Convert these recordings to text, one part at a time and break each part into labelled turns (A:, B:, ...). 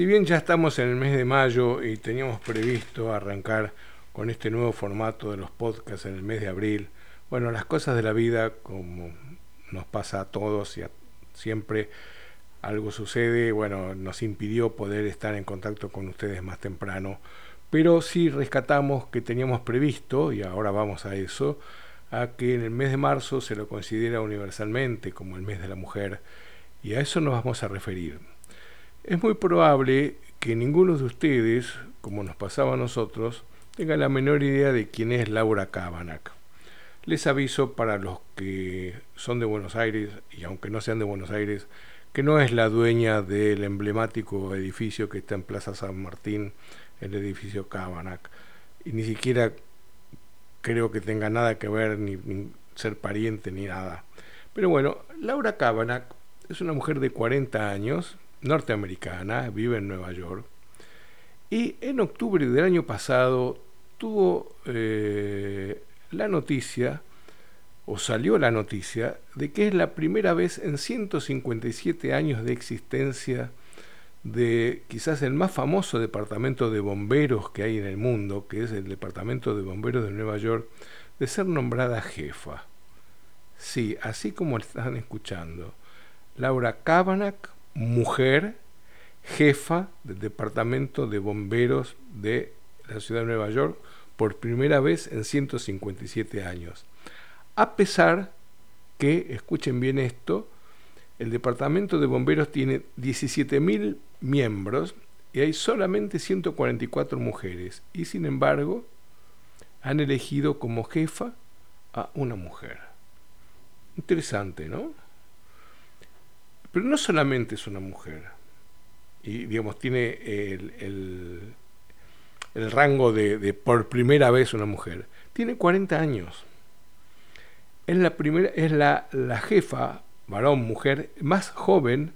A: Si bien ya estamos en el mes de mayo y teníamos previsto arrancar con este nuevo formato de los podcasts en el mes de abril, bueno, las cosas de la vida, como nos pasa a todos y siempre algo sucede, bueno, nos impidió poder estar en contacto con ustedes más temprano, pero sí rescatamos que teníamos previsto, y ahora vamos a eso, a que en el mes de marzo se lo considera universalmente como el mes de la mujer, y a eso nos vamos a referir. Es muy probable que ninguno de ustedes, como nos pasaba a nosotros, tenga la menor idea de quién es Laura Kavanagh. Les aviso para los que son de Buenos Aires, y aunque no sean de Buenos Aires, que no es la dueña del emblemático edificio que está en Plaza San Martín, el edificio Kavanagh, y ni siquiera creo que tenga nada que ver ni, ser pariente ni nada. Pero bueno, Laura Kavanagh es una mujer de 40 años, norteamericana, vive en Nueva York, y en octubre del año pasado tuvo eh, la noticia o salió la noticia de que es la primera vez en 157 años de existencia de quizás el más famoso departamento de bomberos que hay en el mundo, que es el Departamento de Bomberos de Nueva York, de ser nombrada jefa. Sí, así como están escuchando. Laura Kavanagh, mujer, jefa del Departamento de Bomberos de la ciudad de Nueva York, por primera vez en 157 años a pesar que, escuchen bien esto, el departamento de bomberos tiene 17.000 miembros y hay solamente 144 mujeres y sin embargo han elegido como jefa a una mujer. Interesante, ¿no? Pero no solamente es una mujer. Y digamos tiene el, el, rango de, de por primera vez una mujer, tiene 40 años. Es la primera, es la, la jefa, varón, mujer, más joven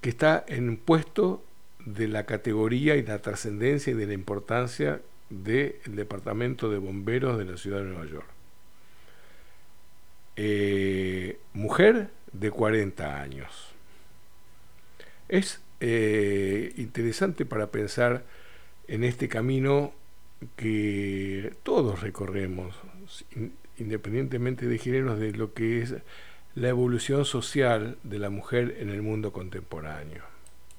A: que está en un puesto de la categoría y la trascendencia y de la importancia del Departamento de Bomberos de la Ciudad de Nueva York. Eh, mujer de 40 años. Es eh, interesante para pensar en este camino que todos recorremos, independientemente de géneros, de lo que es la evolución social de la mujer en el mundo contemporáneo.